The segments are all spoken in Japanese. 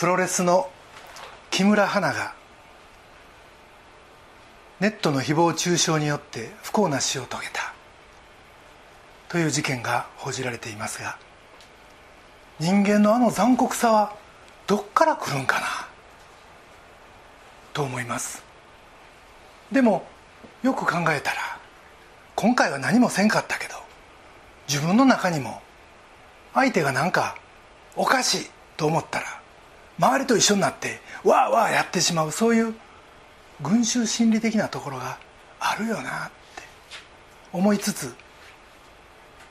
プロレスの木村花がネットの誹謗中傷によって不幸な死を遂げた。という事件が報じられていますが人間のあの残酷さはどっから来るんかな？と思います。でもよく考えたら今回は何もせんかったけど自分の中にも相手がなんかおかしいと思ったら周りと一緒になってわーわーやってしまうそういう群衆心理的なところがあるよなって思いつつ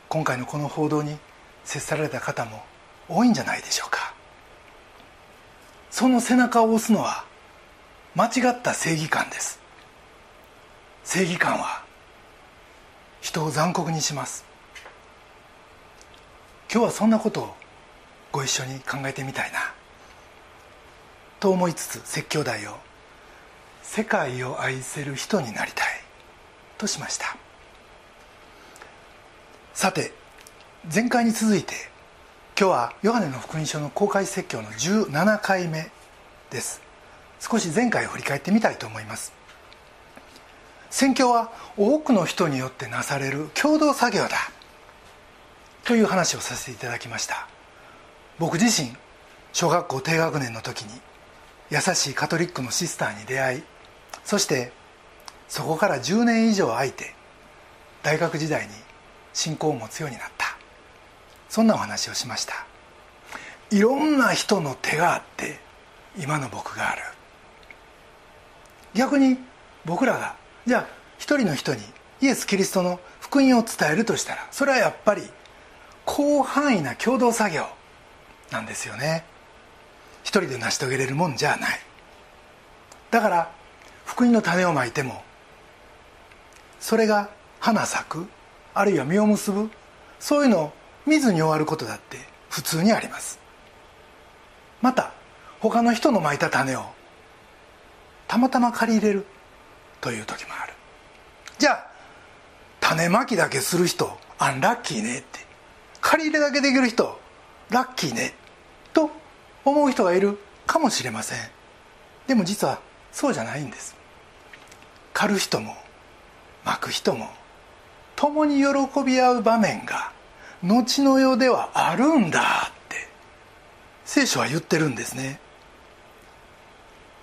今回のこの報道に接された方も多いんじゃないでしょうか。その背中を押すのは間違った正義感です。正義感は人を残酷にします。今日はそんなことをご一緒に考えてみたいな。と思いつつ説教題を「世界を愛せる人になりたい」としました。さて前回に続いて今日はヨハネの福音書の公開説教の17回目です。少し前回を振り返ってみたいと思います。宣教は多くの人によってなされる共同作業だという話をさせていただきました。僕自身小学校低学年の時に優しいカトリックのシスターに出会いそしてそこから10年以上空いて大学時代に信仰を持つようになった。そんなお話をしました。いろんな人の手があって今の僕がある。逆に僕らがじゃあ一人の人にイエス・キリストの福音を伝えるとしたらそれはやっぱり広範囲な共同作業なんですよね。一人で成し遂げれるもんじゃない。だから福音の種をまいてもそれが花咲くあるいは実を結ぶそういうのを見ずに終わることだって普通にあります。また他の人のまいた種をたまたま借り入れるという時もある。じゃあ種まきだけする人アンラッキーねって。借り入れだけできる人ラッキーね。と思う人がいるかもしれません。でも実はそうじゃないんです。狩る人も巻く人も共に喜び合う場面が後の世ではあるんだって聖書は言ってるんですね。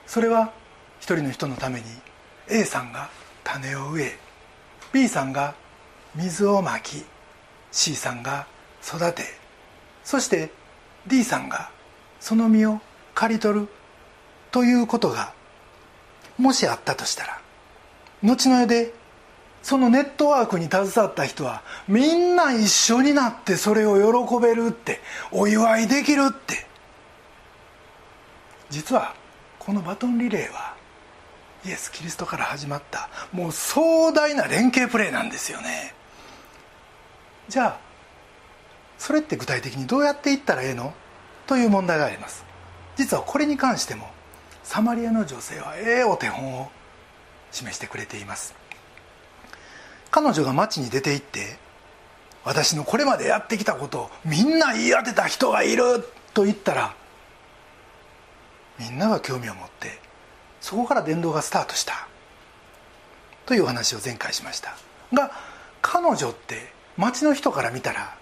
それは一人の人のために A さんが種を植え B さんが水をまき C さんが育てそして D さんがその実を刈り取るということがもしあったとしたら後の世でそのネットワークに携わった人はみんな一緒になってそれを喜べるってお祝いできるって。実はこのバトンリレーはイエス・キリストから始まったもう壮大な連携プレーなんですよね。じゃあそれって具体的にどうやっていったらええの？という問題があります。実はこれに関してもサマリアの女性はええお手本を示してくれています。彼女が町に出て行って私のこれまでやってきたことをみんな言い当てた人がいると言ったらみんなが興味を持ってそこから伝道がスタートしたというお話を前回しました。が彼女って町の人から見たら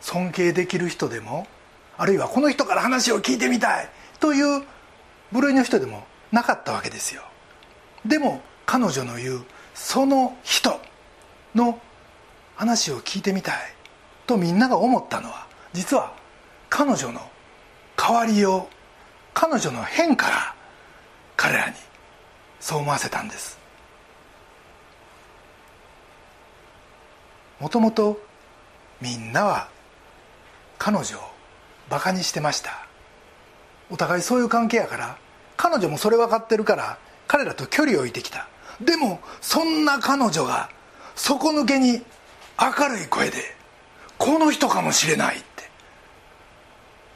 尊敬できる人でもあるいはこの人から話を聞いてみたい。という部類の人でもなかったわけですよ。でも彼女の言うその人の話を聞いてみたい。とみんなが思ったのは実は彼女の変わりよう彼女の変化が彼らにそう思わせたんです。もともとみんなは彼女をバカにしてました。お互いそういう関係やから彼女もそれ分かってるから彼らと距離を置いてきた。でもそんな彼女が底抜けに明るい声でこの人かもしれないって。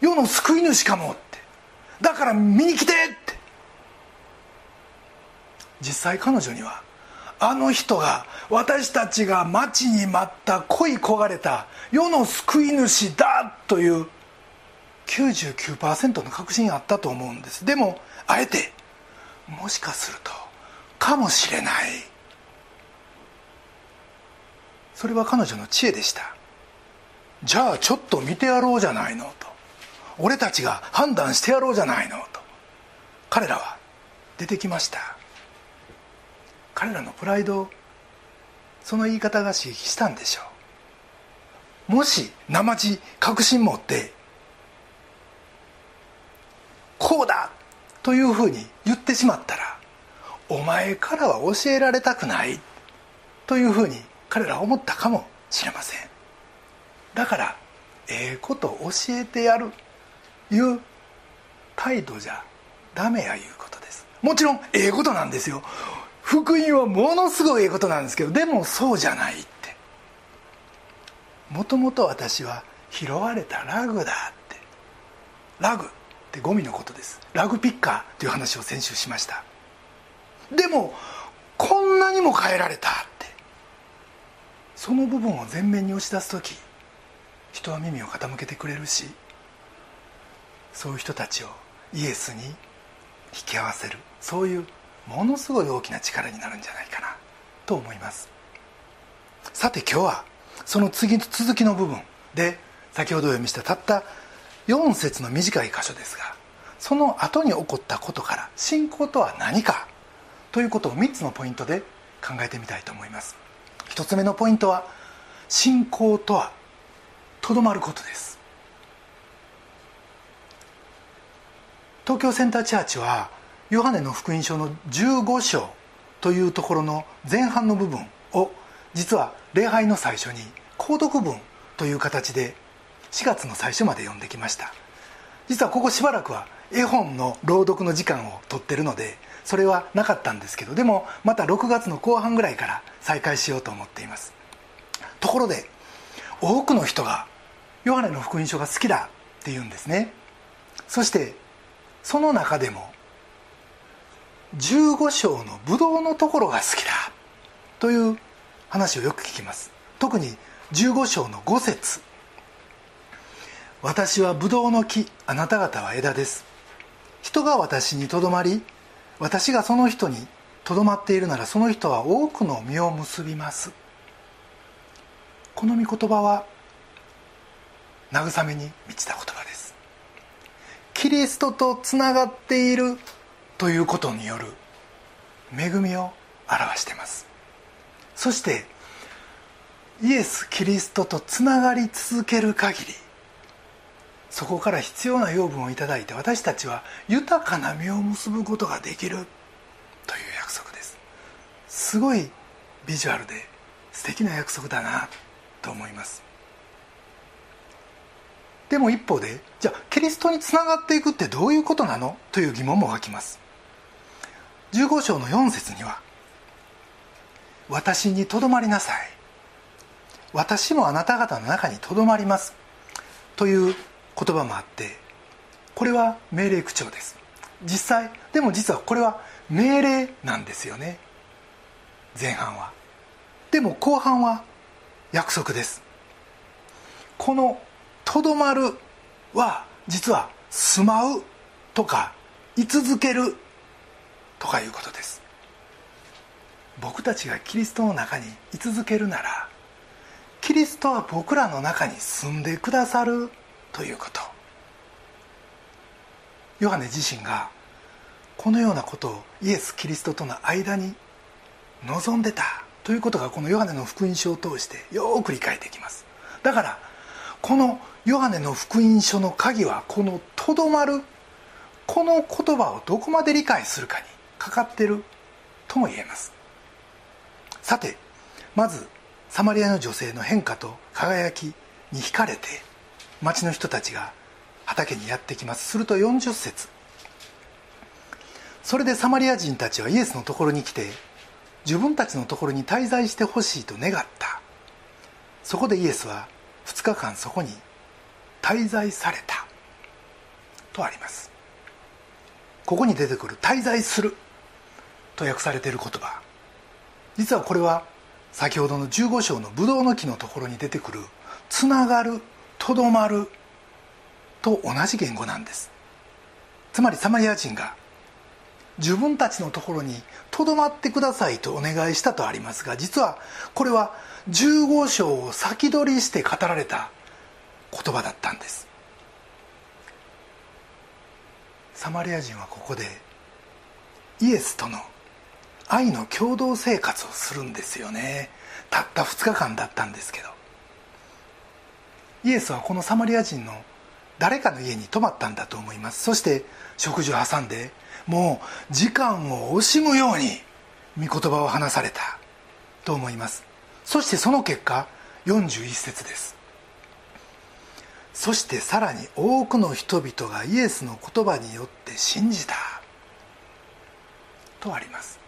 世の救い主かもって。だから見に来てって。実際彼女にはあの人が私たちが待ちに待った恋焦がれた世の救い主だという99%の確信あったと思うんです。でもあえてもしかするとかもしれない。それは彼女の知恵でした。じゃあちょっと見てやろうじゃないのと。俺たちが判断してやろうじゃないのと。彼らは出てきました。彼らのプライドその言い方が刺激したんでしょう。もし生地確信持ってこうだというふうに言ってしまったらお前からは教えられたくないというふうに彼らは思ったかもしれません。だからええこと教えてやるいう態度じゃダメやいうことです。もちろんええことなんですよ。福音はものすごいええことなんですけどでもそうじゃないって。もともと私は拾われたラグだって。ラグ。ってゴミのことです。ラグピッカーという話を先週しました。でもこんなにも変えられたって。その部分を前面に押し出す時人は耳を傾けてくれるしそういう人たちをイエスに引き合わせる。そういうものすごい大きな力になるんじゃないかなと思います。さて今日はその次続きの部分で先ほどお読みしたたった4節の短い箇所ですがその後に起こったことから信仰とは何かということを3つのポイントで考えてみたいと思います。1つ目のポイントは信仰とはとどまることです。東京センターチャーチはヨハネの福音書の15章というところの前半の部分を実は礼拝の最初に購読文という形で4月の最初まで読んできました。実はここしばらくは絵本の朗読の時間を取ってるのでそれはなかったんですけどでもまた6月の後半ぐらいから再開しようと思っています。ところで多くの人がヨハネの福音書が好きだって言うんですね。そしてその中でも15章のブドウのところが好きだという話をよく聞きます。特に15章の5節。私はブドウの木あなた方は枝です。人が私にとどまり私がその人にとどまっているならその人は多くの実を結びます。この御言葉は慰めに満ちた言葉です。キリストとつながっているということによる恵みを表しています。そしてイエス・キリストとつながり続ける限りそこから必要な養分をいただいて私たちは豊かな実を結ぶことができるという約束です。すごいビジュアルで素敵な約束だなと思います。でも一方でじゃあキリストにつながっていくってどういうことなのという疑問も湧きます。15章の4節には「私にとどまりなさい」「私もあなた方の中にとどまります」という言葉もあってこれは命令口調です。実際でも実はこれは命令なんですよね。前半は。でも後半は約束です。この「とどまる」は実は「住まう」とか「居続ける」とかいうことです。僕たちがキリストの中に居続けるならキリストは僕らの中に住んでくださるということ。ヨハネ自身がこのようなことをイエス・キリストとの間に望んでたということがこのヨハネの福音書を通してよく理解できます。だからこのヨハネの福音書の鍵はこの「とどまる」この言葉をどこまで理解するかにかかってるとも言えます。さてまずサマリアの女性の変化と輝きに惹かれて町の人たちが畑にやってきます。すると40節。それでサマリア人たちはイエスのところに来て自分たちのところに滞在してほしいと願った。そこでイエスは2日間そこに滞在された。とあります。ここに出てくる「滞在する」と訳されている言葉。実はこれは先ほどの15章のブドウの木のところに出てくる「つながる」とどまると同じ言語なんです。つまりサマリア人が自分たちのところにとどまってくださいとお願いしたとありますが実はこれは15章を先取りして語られた言葉だったんです。サマリア人はここでイエスとの愛の共同生活をするんですよね。たった2日間だったんですけど。イエスはこのサマリア人の誰かの家に泊まったんだと思います。そして食事を挟んでもう時間を惜しむように御言葉を話されたと思います。そしてその結果41節です。そしてさらに多くの人々がイエスの言葉によって信じた。とあります。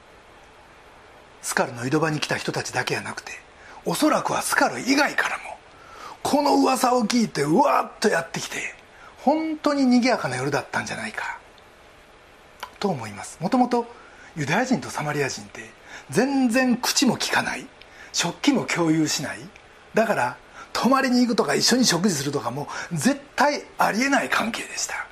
スカルの井戸場に来た人たちだけじゃなくておそらくはスカル以外からもこの噂を聞いてうわっとやってきて本当に賑やかな夜だったんじゃないかと思います。もともとユダヤ人とサマリア人って全然口も利かない食器も共有しないだから泊まりに行くとか一緒に食事するとかも絶対ありえない関係でした。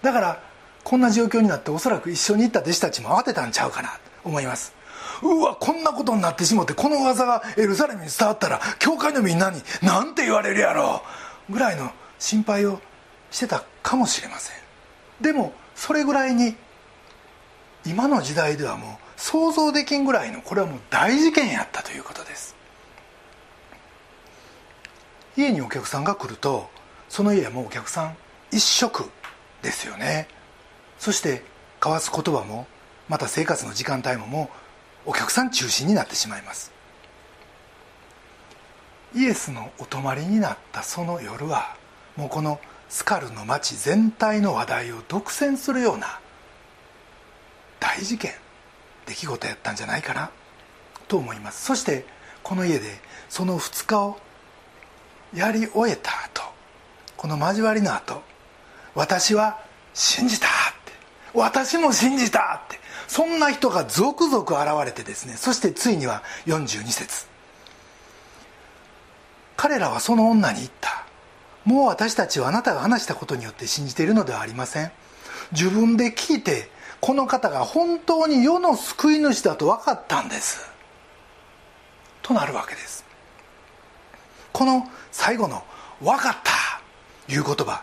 だからこんな状況になっておそらく一緒に行った弟子たちも慌てたんちゃうかなと思います。うわこんなことになってしもってこの噂がエルサレムに伝わったら教会のみんなに何て言われるやろ。うぐらいの心配をしてたかもしれません。でもそれぐらいに今の時代ではもう想像できんぐらいのこれはもう大事件やったということです。家にお客さんが来るとその家はもうお客さん一食ですよね。そして交わす言葉もまた生活の時間帯ももうお客さん中心になってしまいます。イエスのお泊まりになったその夜はもうこのスカルの町全体の話題を独占するような大事件出来事やったんじゃないかなと思います。そしてこの家でその2日をやり終えた後この交わりの後私は信じたって私も信じたってそんな人が続々現れてですねそしてついには42節。彼らはその女に言った。もう私たちはあなたが話したことによって信じているのではありません。自分で聞いてこの方が本当に世の救い主だと分かったんです。となるわけです。この最後の「分かった」いう言葉。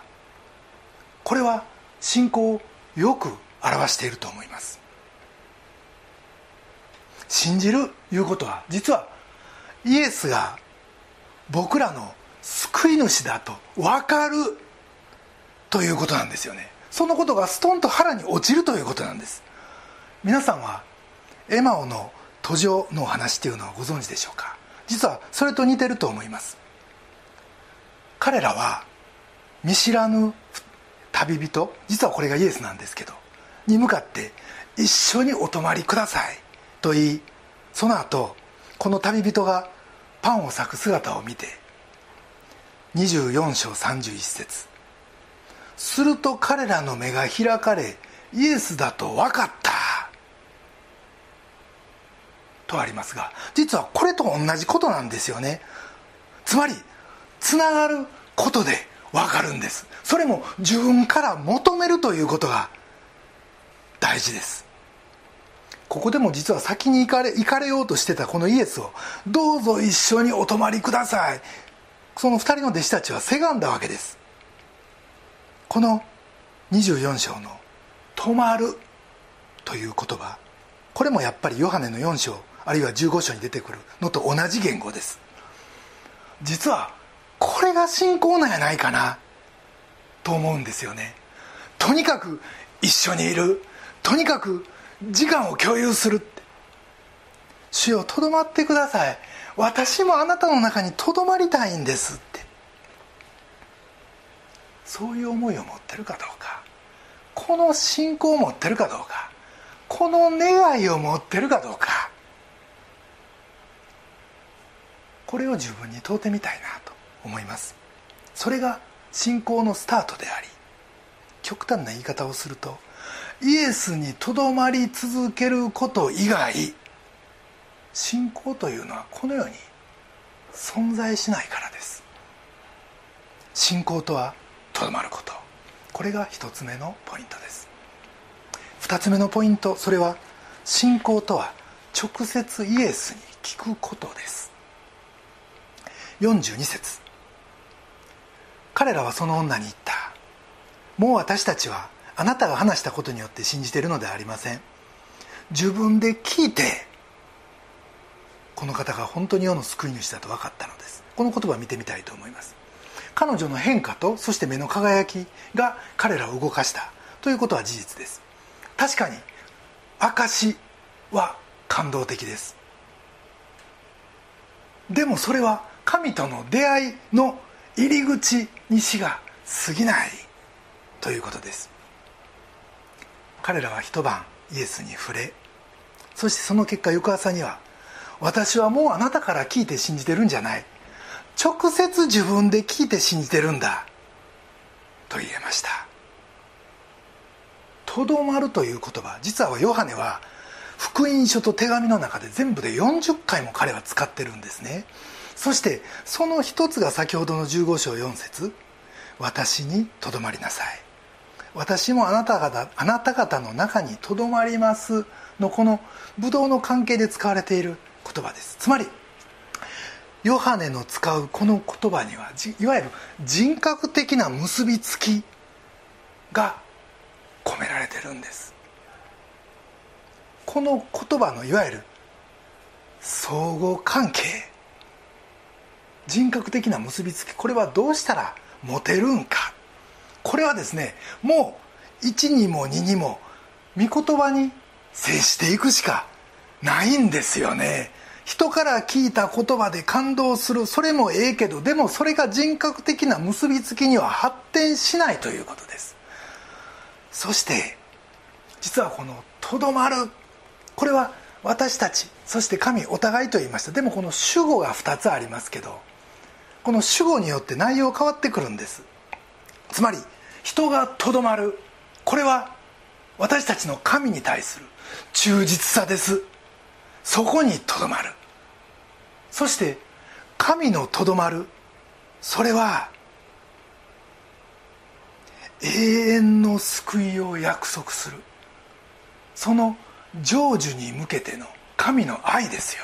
これは信仰をよく表していると思います。信じるいうことは実はイエスが僕らの救い主だと分かるということなんですよね。そのことがストンと腹に落ちるということなんです。皆さんはエマオの途上の話っていうのはご存知でしょうか？実はそれと似てると思います。彼らは見知らぬ旅人実はこれがイエスなんですけどに向かって「一緒にお泊まりください」と言い。その後この旅人がパンを裂く姿を見て24章31節。すると彼らの目が開かれイエスだと分かった。とありますが実はこれと同じことなんですよね。つまりつながることで分かるんです。それも自分から求めるということが大事です。ここでも実は先に行かれ行かれようとしてたこのイエスをどうぞ一緒にお泊まりください。その2人の弟子たちはせがんだわけです。この24章の「止まる」という言葉これもやっぱりヨハネの4章あるいは15章に出てくるのと同じ言語です。実はこれが信仰なんやないかなと思うんですよね。とにかく一緒にいる。とにかく時間を共有する主よとどまってください。私もあなたの中にとどまりたいんですって。そういう思いを持ってるかどうか。この信仰を持ってるかどうか。この願いを持ってるかどうか。これを自分に問うてみたいなと思います。それが信仰のスタートであり極端な言い方をするとイエスにとどまり続けること以外信仰というのはこの世に存在しないからです。信仰とはとどまること。これが1つ目のポイントです。2つ目のポイントそれは信仰とは直接イエスに聞くことです。42節。彼らはその女に言った。もう私たちはあなたが話したことによって信じているのではありません。自分で聞いてこの方が本当に世の救い主だと分かったのです。この言葉を見てみたいと思います。彼女の変化とそして目の輝きが彼らを動かしたということは事実です。確かに証は感動的です。でもそれは神との出会いの入り口にしが過ぎないということです。彼らは一晩イエスに触れそしてその結果翌朝には私はもうあなたから聞いて信じてるんじゃない。直接自分で聞いて信じてるんだと言えました。とどまるという言葉実はヨハネは福音書と手紙の中で全部で40回も彼は使ってるんですね。そしてその一つが先ほどの15章4節私にとどまりなさい。私もあなた方あなた方の中にとどまりますのこのブドウの関係で使われている言葉です。つまりヨハネの使うこの言葉にはいわゆる人格的な結びつきが込められてるんです。この言葉のいわゆる相互関係。人格的な結びつきこれはどうしたら持てるんか。これはですねもう1にも2にも御言葉に接していくしかないんですよね。人から聞いた言葉で感動するそれもええけどでもそれが人格的な結びつきには発展しないということです。そして実はこの「とどまる」これは私たちそして神お互いと言いました。でもこの主語が2つありますけどこの主語によって内容変わってくるんです。つまり人がとどまる。これは私たちの神に対する忠実さです。そこにとどまる。そして神のとどまる。それは永遠の救いを約束する。その成就に向けての神の愛ですよ。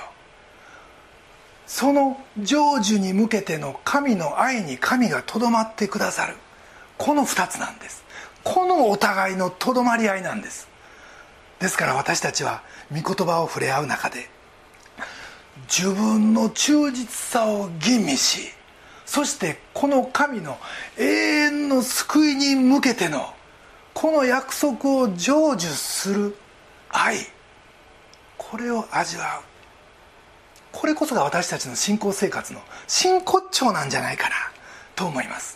その成就に向けての神の愛に神がとどまってくださる。この2つなんです。このお互いのとどまり合いなんです。ですから私たちは御言葉を触れ合う中で自分の忠実さを吟味しそしてこの神の永遠の救いに向けてのこの約束を成就する愛これを味わう。これこそが私たちの信仰生活の真骨頂なんじゃないかなと思います。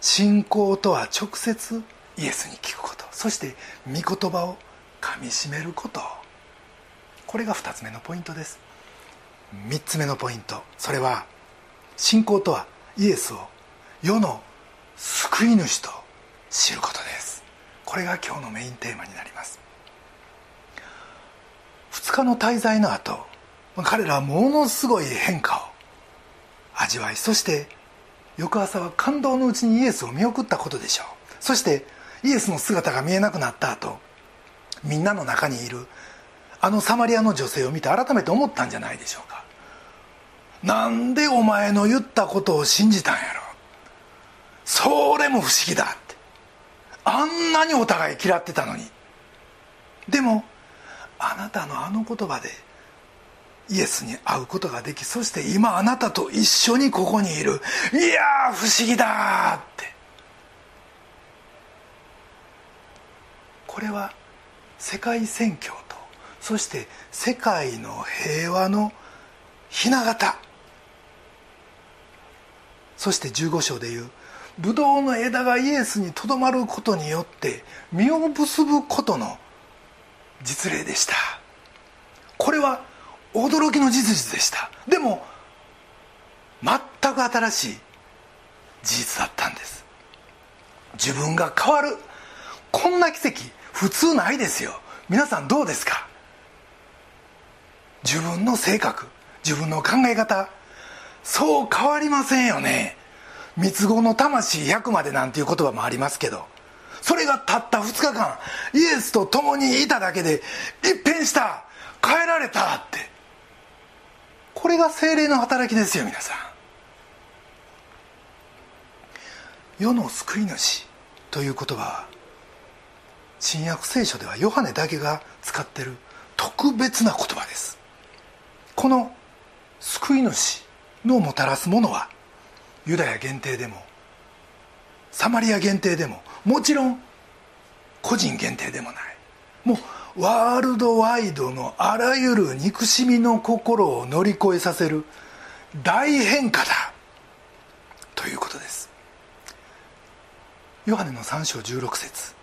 信仰とは直接イエスに聞くこと。そして御言葉をかみしめること。これが2つ目のポイントです。3つ目のポイント。それは信仰とはイエスを世の救い主と知ることです。これが今日のメインテーマになります。2日の滞在の後彼らはものすごい変化を味わいそして翌朝は感動のうちにイエスを見送ったことでしょう。そしてイエスの姿が見えなくなった後みんなの中にいるあのサマリアの女性を見て改めて思ったんじゃないでしょうか。なんでお前の言ったことを信じたんやろ。それも不思議だって。あんなにお互い嫌ってたのに。でもあなたのあの言葉でイエスに会うことができそして今あなたと一緒にここにいる。いや不思議だって。これは世界宣教とそして世界の平和の雛形。そして15章でいう。ブドウの枝がイエスにとどまることによって実を結ぶことの実例でした。これは驚きの事実でした。でも全く新しい事実だったんです。自分が変わるこんな奇跡普通ないですよ。皆さんどうですか？自分の性格自分の考え方そう変わりませんよね。三つ子の魂100までなんていう言葉もありますけどそれがたった2日間イエスと共にいただけで一変した。変えられたって。これが精霊の働きですよ皆さん。世の救い主という言葉は新約聖書ではヨハネだけが使ってる特別な言葉です。この救い主のもたらすものはユダヤ限定でもサマリア限定でももちろん個人限定でもない。もうワールドワイドのあらゆる憎しみの心を乗り越えさせる大変化だということです。ヨハネの3章16節。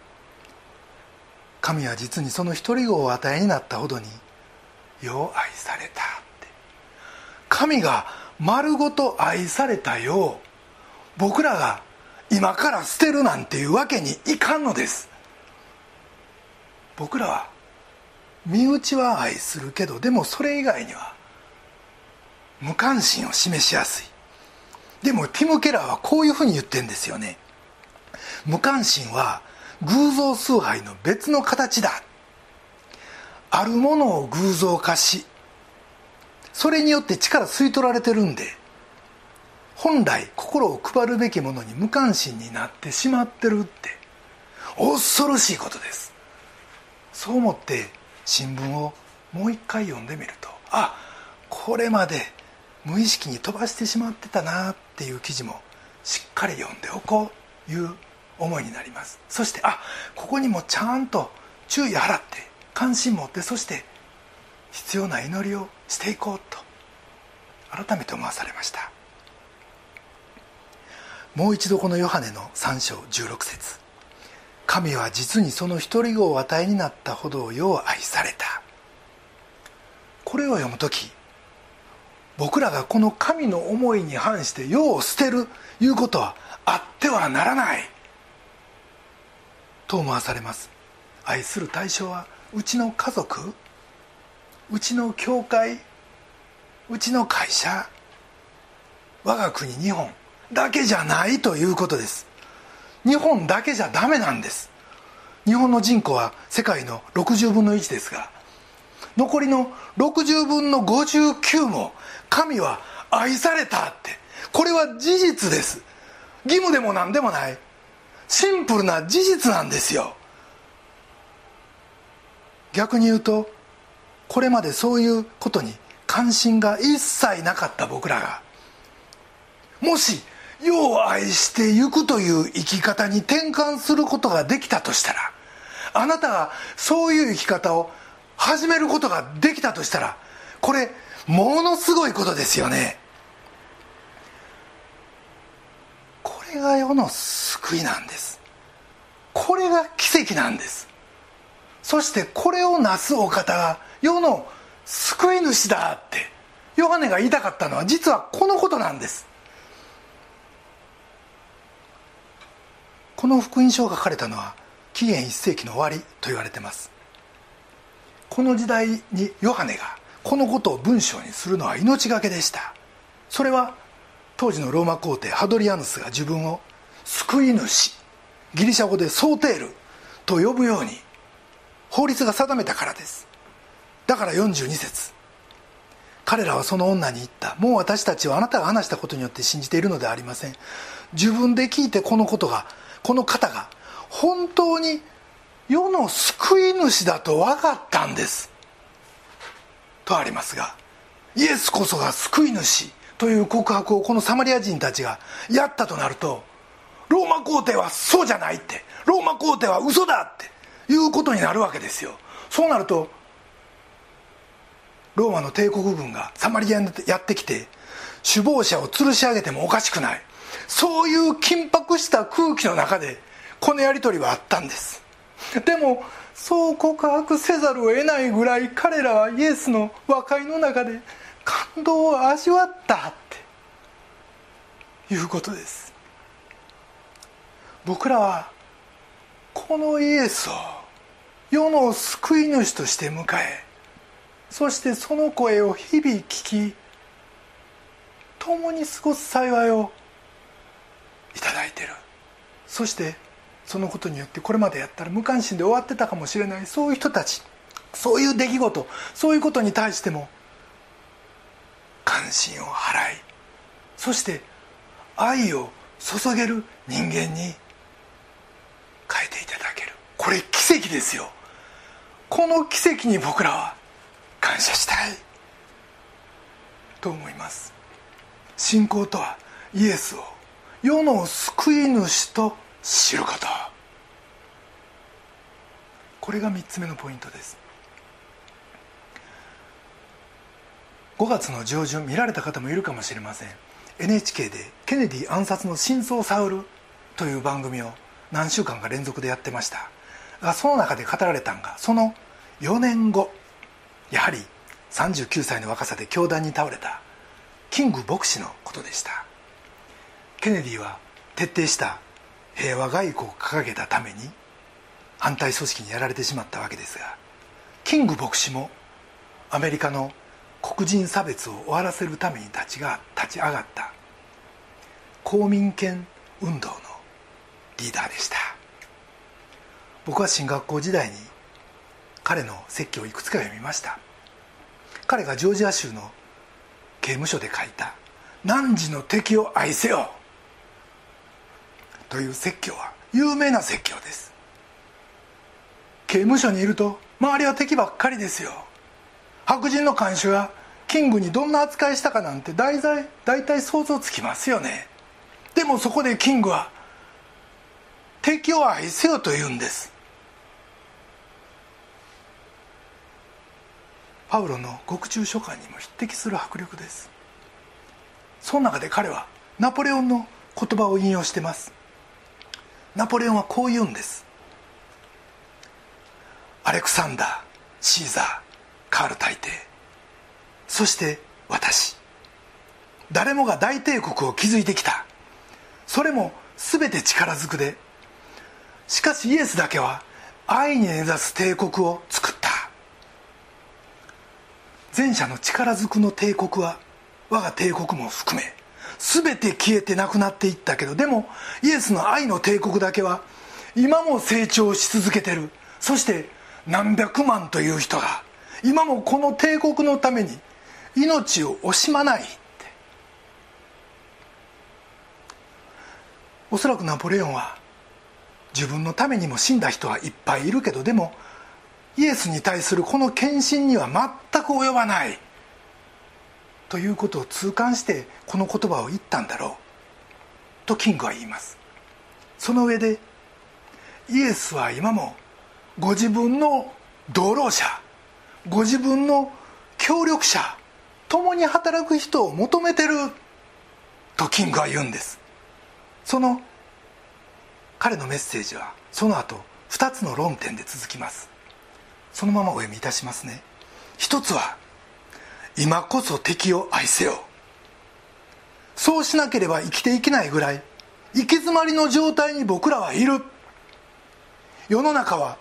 神は実にその一人子をお与えになったほどによう愛されたって。神が丸ごと愛されたよう僕らが今から捨てるなんていうわけにいかんのです。僕らは身内は愛するけどでもそれ以外には無関心を示しやすい。でもティム・ケラーはこういうふうに言ってんですよね。無関心は偶像崇拝の別の形だ。あるものを偶像化しそれによって力吸い取られてるんで本来心を配るべきものに無関心になってしまってるって恐ろしいことです。そう思って新聞をもう一回読んでみるとあこれまで無意識に飛ばしてしまってたなっていう記事もしっかり読んでおこういう思いになります。そしてあここにもちゃんと注意払って関心持ってそして必要な祈りをしていこうと改めて思わされました。もう一度このヨハネの3章16節。神は実にその一人子を与えになったほどよう愛された。これを読む時僕らがこの神の思いに反して世を捨てるいうことはあってはならない。と思わされます。愛する対象はうちの家族うちの教会うちの会社我が国日本だけじゃないということです。日本だけじゃダメなんです。日本の人口は世界の60分の1ですが残りの60分の59も神は愛されたってこれは事実です。義務でも何でもない。シンプルな事実なんですよ。逆に言うとこれまでそういうことに関心が一切なかった僕らがもし世を愛してゆくという生き方に転換することができたとしたらあなたがそういう生き方を始めることができたとしたらこれものすごいことですよね。これが世の救いなんです。これが奇跡なんです。そしてこれをなすお方が世の救い主だってヨハネが言いたかったのは実はこのことなんです。この福音書が書かれたのは紀元1世紀の終わりと言われてます。この時代にヨハネがこのことを文章にするのは命がけでした。それは当時のローマ皇帝ハドリアヌスが自分を救い主ギリシャ語でソーテールと呼ぶように法律が定めたからです。だから42節。彼らはその女に言った。もう私たちはあなたが話したことによって信じているのではありません。自分で聞いてこのことがこの方が本当に世の救い主だと分かったんです。とありますがイエスこそが救い主という告白をこのサマリア人たちがやったとなるとローマ皇帝はそうじゃないってローマ皇帝は嘘だっていうことになるわけですよ。そうなるとローマの帝国軍がサマリアにやってきて首謀者を吊るし上げてもおかしくない。そういう緊迫した空気の中でこのやり取りはあったんです。でもそう告白せざるを得ないぐらい彼らはイエスの和解の中で感動を味わったっていうことです。僕らはこのイエスを世の救い主として迎えそしてその声を日々聞き共に過ごす幸いをそしてそのことによってこれまでやったら無関心で終わってたかもしれない。そういう人たちそういう出来事そういうことに対しても関心を払い。そして愛を注げる人間に変えていただける。これ奇跡ですよ。この奇跡に僕らは感謝したい。と思います。信仰とはイエスを世の救い主と知ること。これが3つ目のポイントです。5月の上旬見られた方もいるかもしれません。NHK でケネディ暗殺の真相を探るという番組を何週間か連続でやってました。がその中で語られたんがその4年後やはり39歳の若さで凶弾に倒れたキング牧師のことでした。ケネディは徹底した平和外交を掲げたために反対組織にやられてしまったわけですがキング牧師もアメリカの黒人差別を終わらせるために立ちが立ち上がった公民権運動のリーダーでした。僕は進学校時代に彼の説教をいくつか読みました。彼がジョージア州の刑務所で書いた「汝の敵を愛せよ」という説教は有名な説教です。刑務所にいると周りは敵ばっかりですよ。白人の看守がキングにどんな扱いしたかなんて大体大体想像つきますよね。でもそこでキングは敵を愛せよと言うんです。パウロの獄中書簡にも匹敵する迫力です。その中で彼はナポレオンの言葉を引用してます。ナポレオンはこう言うんです。アレクサンダーシーザーカール大帝そして私。誰もが大帝国を築いてきた。それも全て力ずくで。しかしイエスだけは愛に根ざす帝国を作った。前者の力ずくの帝国は我が帝国も含め全て消えてなくなっていったけどでもイエスの愛の帝国だけは今も成長し続けてる。そして何百万という人が今もこの帝国のために命を惜しまないって。おそらくナポレオンは自分のためにも死んだ人はいっぱいいるけどでもイエスに対するこの献身には全く及ばない。ということを痛感してこの言葉を言ったんだろう。とキングは言います。その上でイエスは今もご自分の同労者ご自分の協力者共に働く人を求めてるとキングは言うんです。その彼のメッセージはその後2つの論点で続きます。そのままお読みいたしますね。一つは今こそ敵を愛せよ。そうしなければ生きていけないぐらい行き詰まりの状態に僕らはいる。世の中は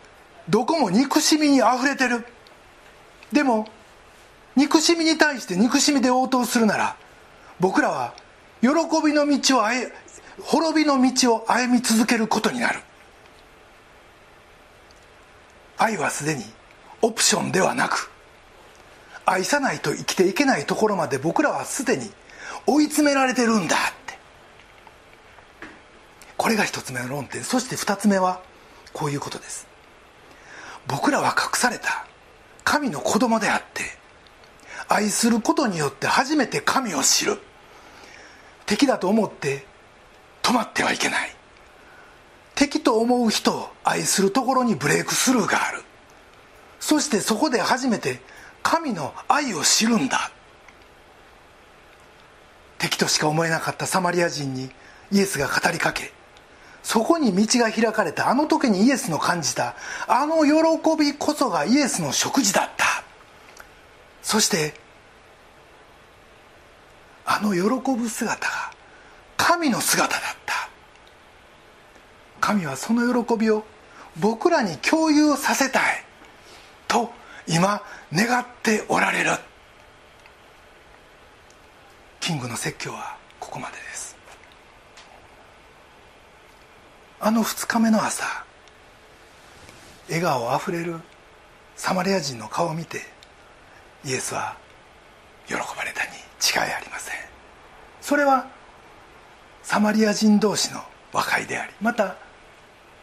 どこも憎しみにあふれてる。でも憎しみに対して憎しみで応答するなら僕らは喜びの道をあえ滅びの道を歩み続けることになる。愛はすでにオプションではなく愛さないと生きていけないところまで僕らはすでに追い詰められてるんだって。これが一つ目の論点。そして二つ目はこういうことです。僕らは隠された神の子供であって愛することによって初めて神を知る。敵だと思って止まってはいけない。敵と思う人を愛するところにブレイクスルーがある。そしてそこで初めて神の愛を知るんだ。敵としか思えなかったサマリア人にイエスが語りかけそこに道が開かれたあの時にイエスの感じたあの喜びこそがイエスの食事だった。そしてあの喜ぶ姿が神の姿だった。神はその喜びを僕らに共有させたいと今願っておられる。キングの説教はここまでです。あの2日目の朝笑顔あふれるサマリア人の顔を見てイエスは喜ばれたに違いありません。それはサマリア人同士の和解でありまた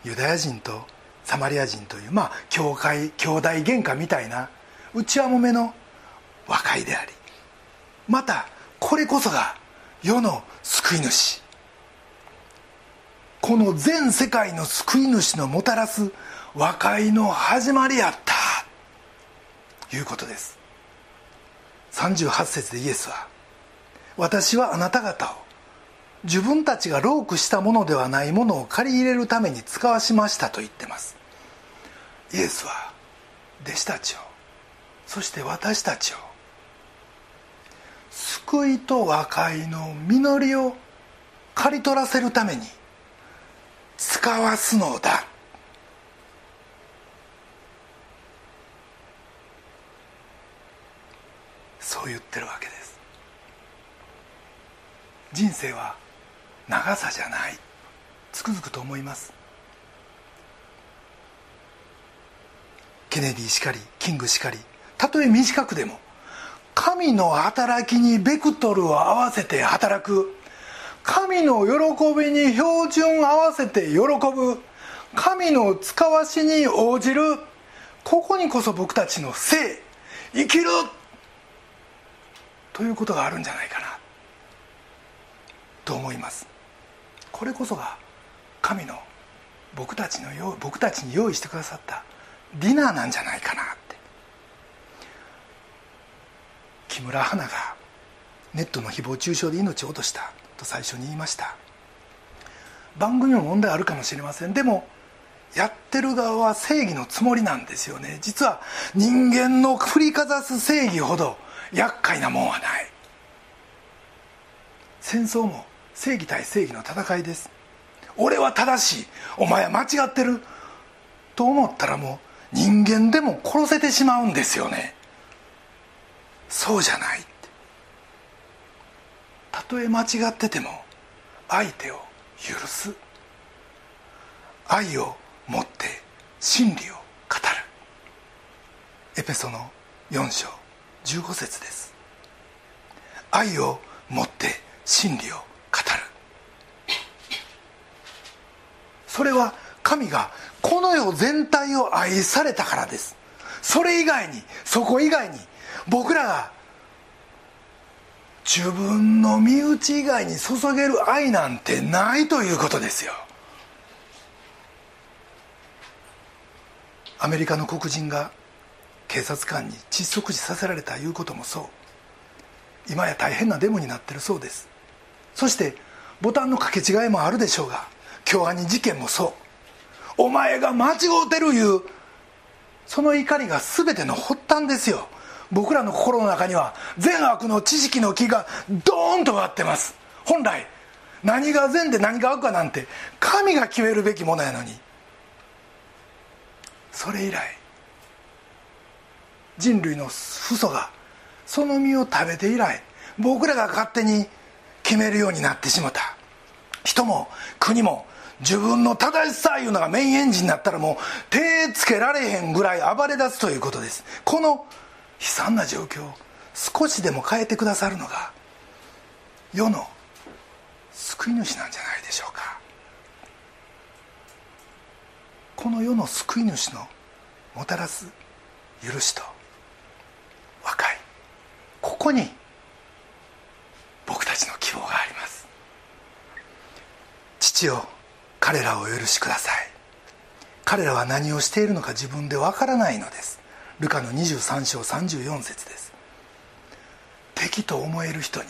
ユダヤ人とサマリア人というまあ教会兄弟喧嘩みたいな内輪もめの和解でありまたこれこそが世の救い主。この全世界の救い主のもたらす和解の始まりやった。ということです。38節でイエスは「私はあなた方を自分たちがロークしたものではないものを借り入れるために使わしました」と言ってます。イエスは弟子たちをそして私たちを救いと和解の実りを刈り取らせるために使わすのだ。そう言ってるわけです。人生は長さじゃない。つくづくと思います。ケネディしかりキングしかりたとえ短くでも神の働きにベクトルを合わせて働く。神の喜びに標準合わせて喜ぶ。神の使わしに応じる。ここにこそ僕たちの生。生きる。ということがあるんじゃないかな。と思います。これこそが神の僕たちの僕たちに用意してくださったディナーなんじゃないかなって木村花がネットの誹謗中傷で命を落としたと最初に言いました。番組も問題あるかもしれません。でもやってる側は正義のつもりなんですよね。実は人間の振りかざす正義ほど厄介なもんはない。戦争も正義対正義の戦いです。俺は正しい。お前は間違ってる。と思ったらもう人間でも殺せてしまうんですよね。そうじゃないたとえ間違ってても相手を許す。愛を持って真理を語る。エペソの4章15節です。愛を持って真理を語る。それは神がこの世全体を愛されたからです。それ以外にそこ以外に僕らが自分の身内以外に注げる愛なんてないということですよ。アメリカの黒人が警察官に窒息死させられたいうこともそう。今や大変なデモになってるそうです。そしてボタンの掛け違いもあるでしょうが京アニ事件もそう。お前が間違うてるいうその怒りが全ての発端ですよ。僕らの心の中には善悪の知識の木がドーンと割ってます。本来何が善で何が悪かなんて神が決めるべきものやのに。それ以来人類の父祖がその実を食べて以来僕らが勝手に決めるようになってしまった。人も国も自分の正しさいうのがメインエンジンになったらもう手つけられへんぐらい暴れ出すということです。この悲惨な状況を少しでも変えてくださるのが世の救い主なんじゃないでしょうか。この世の救い主のもたらす許しと和解。ここに僕たちの希望があります。父よ彼らをお許しください。彼らは何をしているのか自分でわからないのです。ルカの23章34節です。敵と思える人に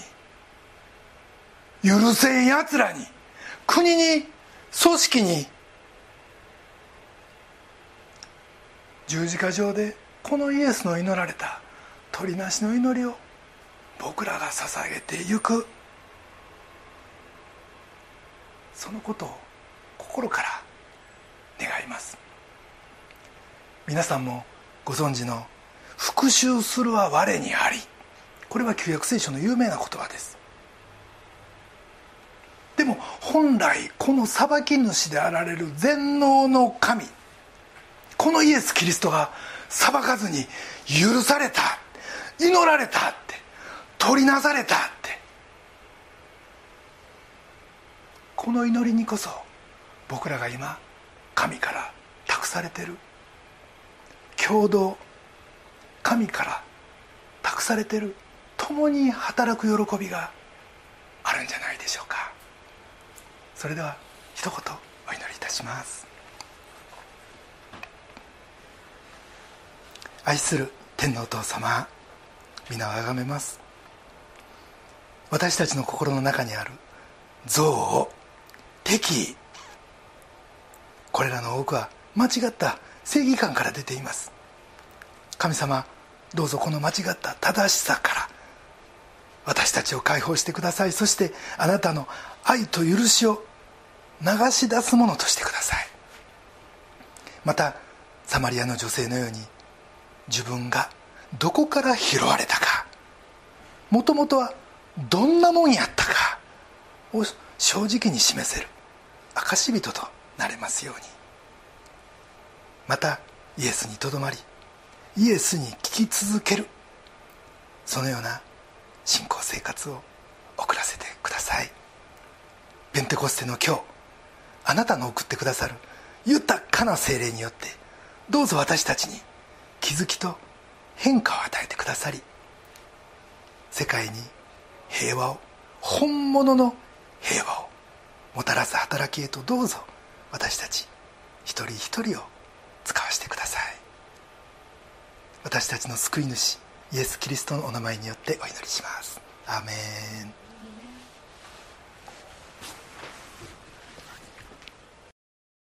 許せんやつらに国に組織に十字架上でこのイエスの祈られた鳥なしの祈りを僕らが捧げてゆく。そのことを心から願います。皆さんもご存知の「復讐するは我にあり」これは旧約聖書の有名な言葉です。でも本来この裁き主であられる全能の神このイエス・キリストが裁かずに許された祈られたって取りなされたって。この祈りにこそ僕らが今神から託されてる。共同神から託されてる共に働く喜びがあるんじゃないでしょうか。それでは一言お祈りいたします。愛する天皇お父様皆をあがめます。私たちの心の中にある憎悪敵意これらの多くは間違った正義感から出ています。神様どうぞこの間違った正しさから私たちを解放してください。そしてあなたの愛と許しを流し出すものとしてください。またサマリアの女性のように自分がどこから拾われたかもともとはどんなもんやったかを正直に示せる証人となれますように。またイエスにとどまりイエスに聞き続ける。そのような信仰生活を送らせてください。ペンテコステの今日あなたの送ってくださる豊かな精霊によってどうぞ私たちに気づきと変化を与えてくださり世界に平和を本物の平和をもたらす働きへとどうぞ私たち一人一人を使わせてください。私たちの救い主イエス・キリストのお名前によってお祈りします。アーメン。